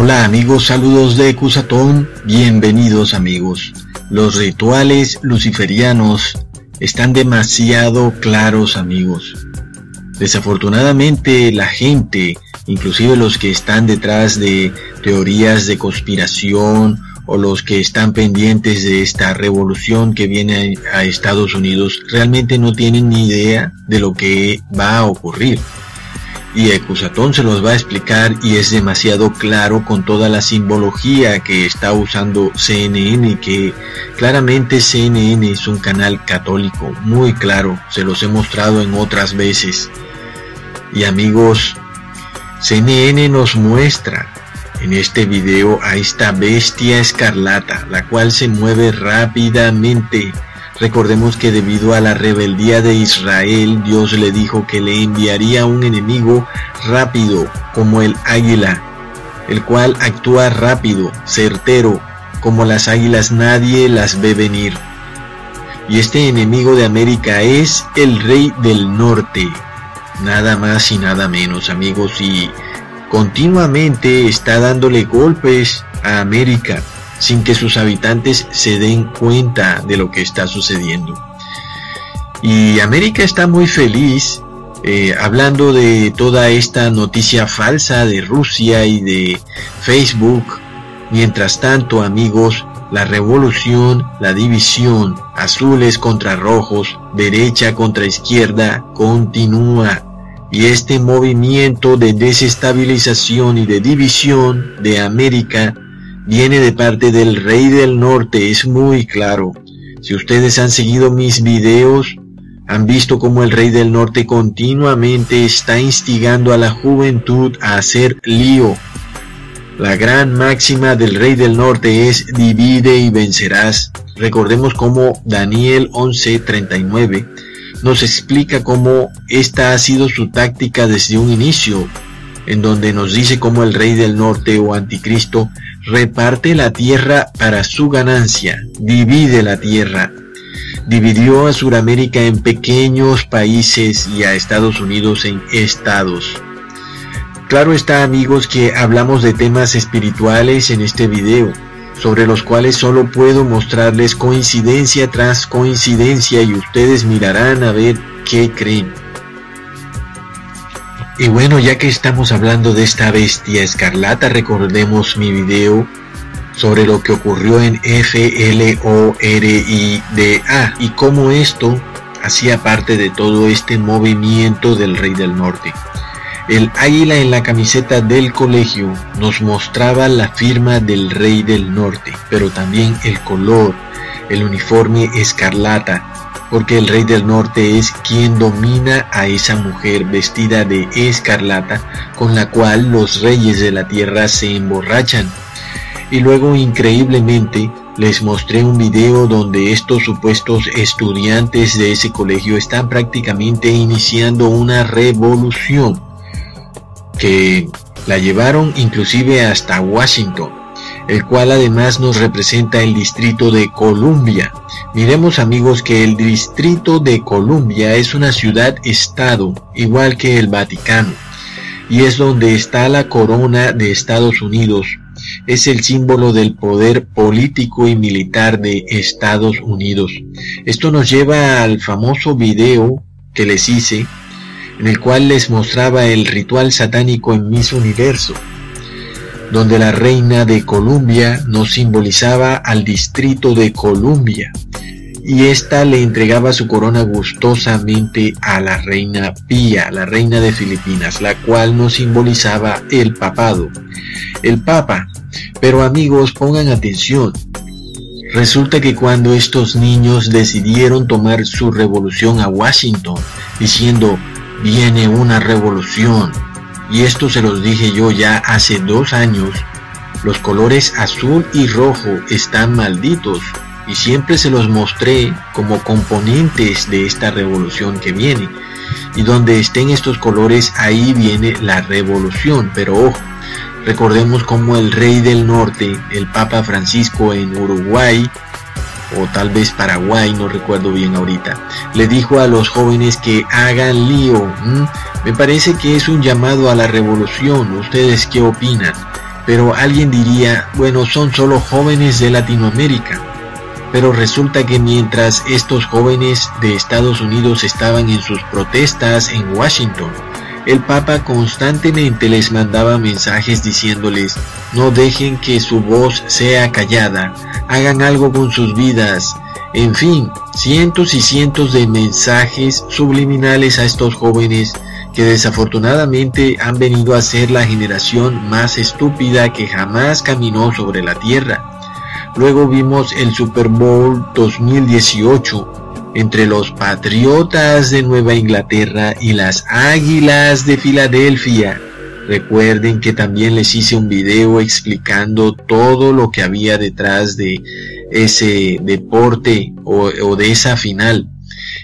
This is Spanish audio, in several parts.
Hola amigos, saludos de Cusatón, bienvenidos amigos. Los rituales luciferianos están demasiado claros amigos. Desafortunadamente la gente, inclusive los que están detrás de teorías de conspiración o los que están pendientes de esta revolución que viene a Estados Unidos, realmente no tienen ni idea de lo que va a ocurrir y Ecusatón se los va a explicar y es demasiado claro con toda la simbología que está usando CNN, que claramente CNN es un canal católico, muy claro, se los he mostrado en otras veces. Y amigos, CNN nos muestra en este video a esta bestia escarlata, la cual se mueve rápidamente Recordemos que debido a la rebeldía de Israel, Dios le dijo que le enviaría un enemigo rápido como el águila, el cual actúa rápido, certero, como las águilas nadie las ve venir. Y este enemigo de América es el rey del norte, nada más y nada menos amigos, y continuamente está dándole golpes a América sin que sus habitantes se den cuenta de lo que está sucediendo. Y América está muy feliz eh, hablando de toda esta noticia falsa de Rusia y de Facebook. Mientras tanto, amigos, la revolución, la división, azules contra rojos, derecha contra izquierda, continúa. Y este movimiento de desestabilización y de división de América viene de parte del Rey del Norte, es muy claro. Si ustedes han seguido mis videos, han visto cómo el Rey del Norte continuamente está instigando a la juventud a hacer lío. La gran máxima del Rey del Norte es divide y vencerás. Recordemos cómo Daniel 11:39 nos explica cómo esta ha sido su táctica desde un inicio, en donde nos dice cómo el Rey del Norte o Anticristo reparte la tierra para su ganancia, divide la tierra. Dividió a Sudamérica en pequeños países y a Estados Unidos en estados. Claro está amigos que hablamos de temas espirituales en este video, sobre los cuales solo puedo mostrarles coincidencia tras coincidencia y ustedes mirarán a ver qué creen. Y bueno, ya que estamos hablando de esta bestia escarlata, recordemos mi video sobre lo que ocurrió en FLORIDA y cómo esto hacía parte de todo este movimiento del Rey del Norte. El águila en la camiseta del colegio nos mostraba la firma del Rey del Norte, pero también el color, el uniforme escarlata, porque el rey del norte es quien domina a esa mujer vestida de escarlata con la cual los reyes de la tierra se emborrachan. Y luego increíblemente les mostré un video donde estos supuestos estudiantes de ese colegio están prácticamente iniciando una revolución que la llevaron inclusive hasta Washington el cual además nos representa el distrito de Columbia. Miremos amigos que el distrito de Columbia es una ciudad-estado, igual que el Vaticano, y es donde está la corona de Estados Unidos. Es el símbolo del poder político y militar de Estados Unidos. Esto nos lleva al famoso video que les hice, en el cual les mostraba el ritual satánico en Miss Universo donde la reina de Columbia nos simbolizaba al distrito de Columbia, y ésta le entregaba su corona gustosamente a la reina Pía, la reina de Filipinas, la cual nos simbolizaba el papado, el papa. Pero amigos, pongan atención. Resulta que cuando estos niños decidieron tomar su revolución a Washington, diciendo, viene una revolución, y esto se los dije yo ya hace dos años, los colores azul y rojo están malditos y siempre se los mostré como componentes de esta revolución que viene. Y donde estén estos colores, ahí viene la revolución. Pero ojo, recordemos como el rey del norte, el Papa Francisco en Uruguay, o tal vez Paraguay, no recuerdo bien ahorita, le dijo a los jóvenes que hagan lío. Me parece que es un llamado a la revolución. ¿Ustedes qué opinan? Pero alguien diría, bueno, son solo jóvenes de Latinoamérica. Pero resulta que mientras estos jóvenes de Estados Unidos estaban en sus protestas en Washington, el Papa constantemente les mandaba mensajes diciéndoles, no dejen que su voz sea callada, hagan algo con sus vidas, en fin, cientos y cientos de mensajes subliminales a estos jóvenes que desafortunadamente han venido a ser la generación más estúpida que jamás caminó sobre la tierra. Luego vimos el Super Bowl 2018 entre los Patriotas de Nueva Inglaterra y las Águilas de Filadelfia. Recuerden que también les hice un video explicando todo lo que había detrás de ese deporte o, de esa final.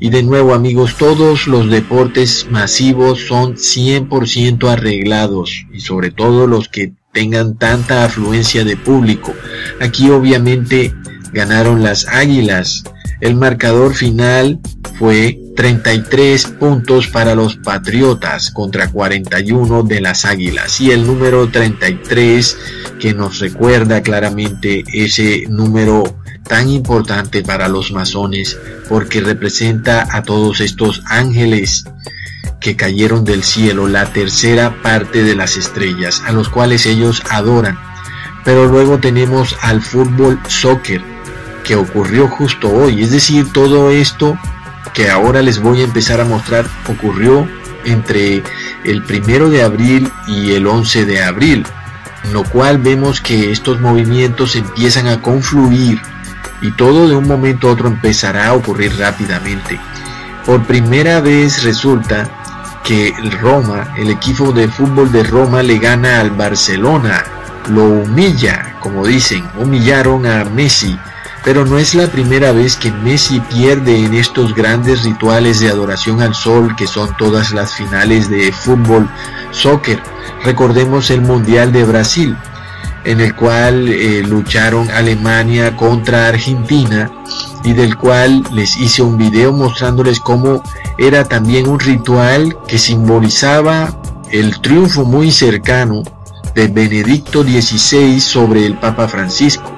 Y de nuevo amigos, todos los deportes masivos son 100% arreglados y sobre todo los que tengan tanta afluencia de público. Aquí obviamente ganaron las Águilas el marcador final fue 33 puntos para los Patriotas contra 41 de las Águilas y el número 33 que nos recuerda claramente ese número tan importante para los masones porque representa a todos estos ángeles que cayeron del cielo, la tercera parte de las estrellas, a los cuales ellos adoran. Pero luego tenemos al fútbol soccer, que ocurrió justo hoy. Es decir, todo esto que ahora les voy a empezar a mostrar ocurrió entre el primero de abril y el 11 de abril, lo cual vemos que estos movimientos empiezan a confluir y todo de un momento a otro empezará a ocurrir rápidamente. Por primera vez resulta que Roma, el equipo de fútbol de Roma le gana al Barcelona, lo humilla, como dicen, humillaron a Messi pero no es la primera vez que Messi pierde en estos grandes rituales de adoración al sol que son todas las finales de fútbol, soccer. Recordemos el Mundial de Brasil, en el cual eh, lucharon Alemania contra Argentina y del cual les hice un video mostrándoles cómo era también un ritual que simbolizaba el triunfo muy cercano de Benedicto XVI sobre el Papa Francisco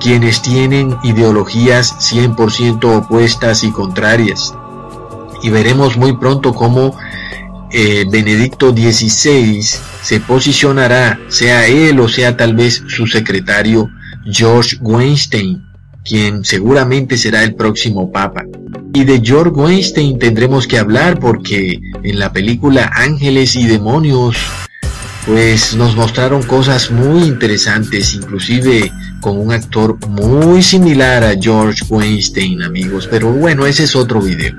quienes tienen ideologías 100% opuestas y contrarias. Y veremos muy pronto cómo eh, Benedicto XVI se posicionará, sea él o sea tal vez su secretario George Weinstein, quien seguramente será el próximo papa. Y de George Weinstein tendremos que hablar porque en la película Ángeles y Demonios pues nos mostraron cosas muy interesantes, inclusive con un actor muy similar a George Weinstein, amigos, pero bueno, ese es otro video.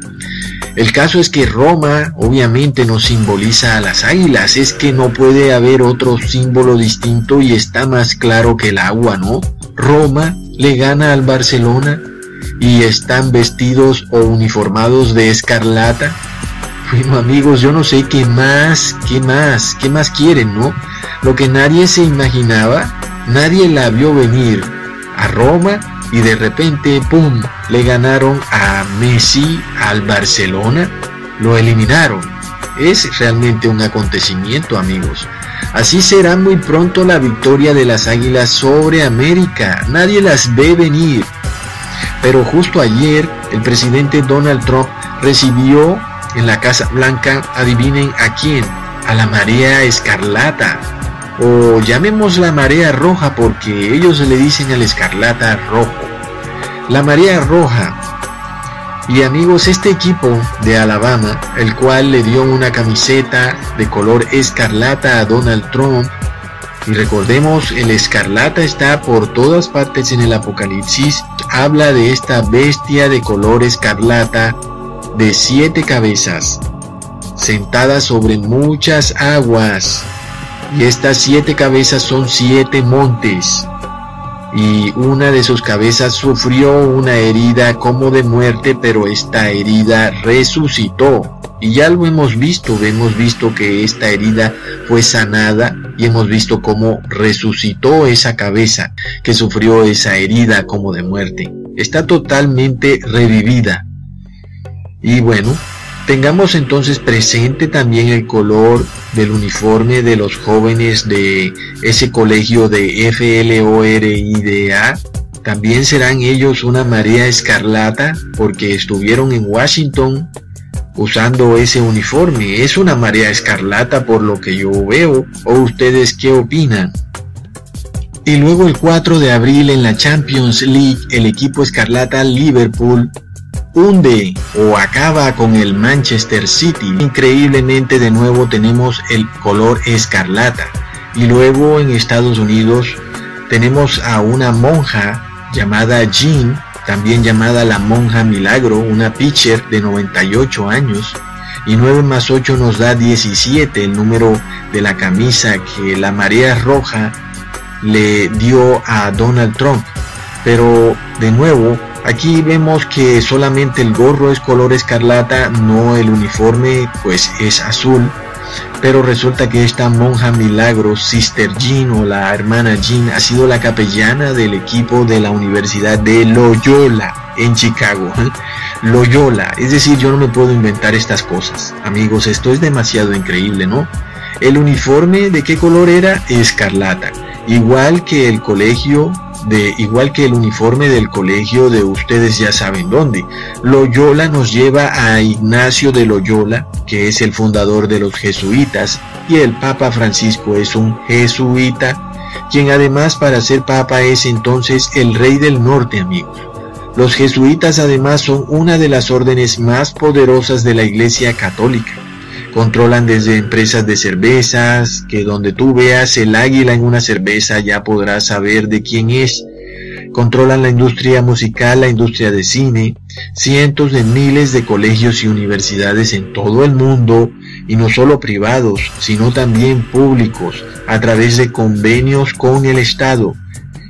El caso es que Roma obviamente nos simboliza a las águilas, es que no puede haber otro símbolo distinto y está más claro que el agua, ¿no? Roma le gana al Barcelona y están vestidos o uniformados de escarlata bueno amigos, yo no sé qué más, qué más, qué más quieren, ¿no? Lo que nadie se imaginaba, nadie la vio venir a Roma y de repente, ¡pum!, le ganaron a Messi al Barcelona, lo eliminaron. Es realmente un acontecimiento, amigos. Así será muy pronto la victoria de las Águilas sobre América. Nadie las ve venir. Pero justo ayer, el presidente Donald Trump recibió en la Casa Blanca, adivinen a quién, a la marea escarlata, o llamémosla marea roja porque ellos le dicen al escarlata rojo. La marea roja. Y amigos, este equipo de Alabama, el cual le dio una camiseta de color escarlata a Donald Trump, y recordemos, el escarlata está por todas partes en el Apocalipsis, habla de esta bestia de color escarlata de siete cabezas, sentada sobre muchas aguas, y estas siete cabezas son siete montes, y una de sus cabezas sufrió una herida como de muerte, pero esta herida resucitó. Y ya lo hemos visto, hemos visto que esta herida fue sanada y hemos visto cómo resucitó esa cabeza que sufrió esa herida como de muerte. Está totalmente revivida. Y bueno, Tengamos entonces presente también el color del uniforme de los jóvenes de ese colegio de FLORIDA. También serán ellos una marea escarlata porque estuvieron en Washington usando ese uniforme. Es una marea escarlata por lo que yo veo. ¿O ustedes qué opinan? Y luego el 4 de abril en la Champions League el equipo escarlata Liverpool hunde o acaba con el Manchester City. Increíblemente de nuevo tenemos el color escarlata. Y luego en Estados Unidos tenemos a una monja llamada Jean, también llamada la monja Milagro, una pitcher de 98 años. Y 9 más 8 nos da 17, el número de la camisa que la marea roja le dio a Donald Trump. Pero de nuevo, aquí vemos que solamente el gorro es color escarlata, no el uniforme pues es azul. Pero resulta que esta monja milagro, Sister Jean o la hermana Jean, ha sido la capellana del equipo de la Universidad de Loyola en Chicago. Loyola, es decir, yo no me puedo inventar estas cosas. Amigos, esto es demasiado increíble, ¿no? El uniforme de qué color era? Escarlata igual que el colegio de igual que el uniforme del colegio de ustedes ya saben dónde. Loyola nos lleva a Ignacio de Loyola, que es el fundador de los jesuitas, y el Papa Francisco es un jesuita, quien además para ser papa es entonces el rey del norte, amigos. Los jesuitas además son una de las órdenes más poderosas de la Iglesia Católica controlan desde empresas de cervezas, que donde tú veas el águila en una cerveza ya podrás saber de quién es. Controlan la industria musical, la industria de cine, cientos de miles de colegios y universidades en todo el mundo, y no solo privados, sino también públicos, a través de convenios con el Estado.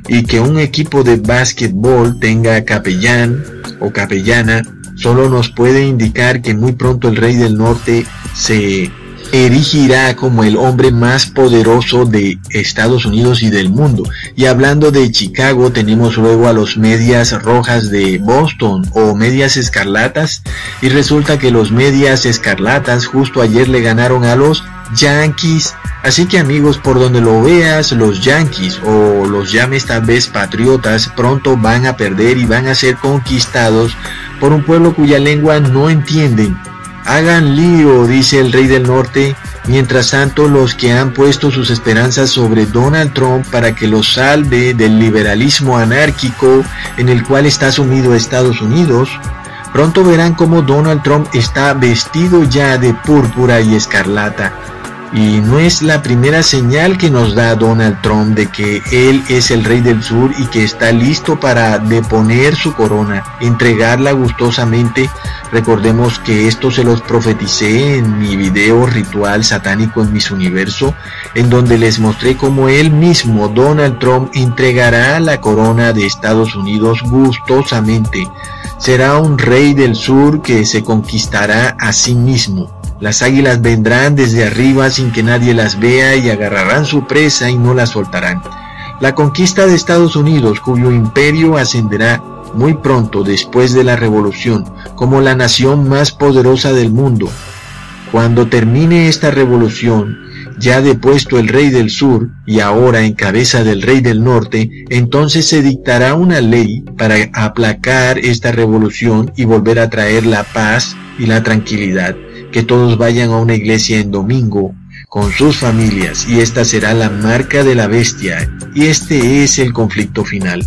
Y que un equipo de básquetbol tenga capellán o capellana solo nos puede indicar que muy pronto el rey del norte se erigirá como el hombre más poderoso de Estados Unidos y del mundo. Y hablando de Chicago, tenemos luego a los medias rojas de Boston o medias escarlatas. Y resulta que los medias escarlatas justo ayer le ganaron a los Yankees. Así que amigos, por donde lo veas, los Yankees o los llames tal vez patriotas pronto van a perder y van a ser conquistados por un pueblo cuya lengua no entienden. Hagan lío, dice el rey del norte, mientras tanto los que han puesto sus esperanzas sobre Donald Trump para que los salve del liberalismo anárquico en el cual está sumido Estados Unidos, pronto verán cómo Donald Trump está vestido ya de púrpura y escarlata y no es la primera señal que nos da Donald Trump de que él es el rey del sur y que está listo para deponer su corona, entregarla gustosamente. Recordemos que esto se los profeticé en mi video ritual satánico en mis universo, en donde les mostré cómo él mismo, Donald Trump, entregará la corona de Estados Unidos gustosamente. Será un rey del sur que se conquistará a sí mismo. Las águilas vendrán desde arriba sin que nadie las vea y agarrarán su presa y no la soltarán. La conquista de Estados Unidos, cuyo imperio ascenderá muy pronto después de la revolución como la nación más poderosa del mundo. Cuando termine esta revolución, ya depuesto el rey del sur y ahora en cabeza del rey del norte, entonces se dictará una ley para aplacar esta revolución y volver a traer la paz y la tranquilidad que todos vayan a una iglesia en domingo con sus familias y esta será la marca de la bestia y este es el conflicto final.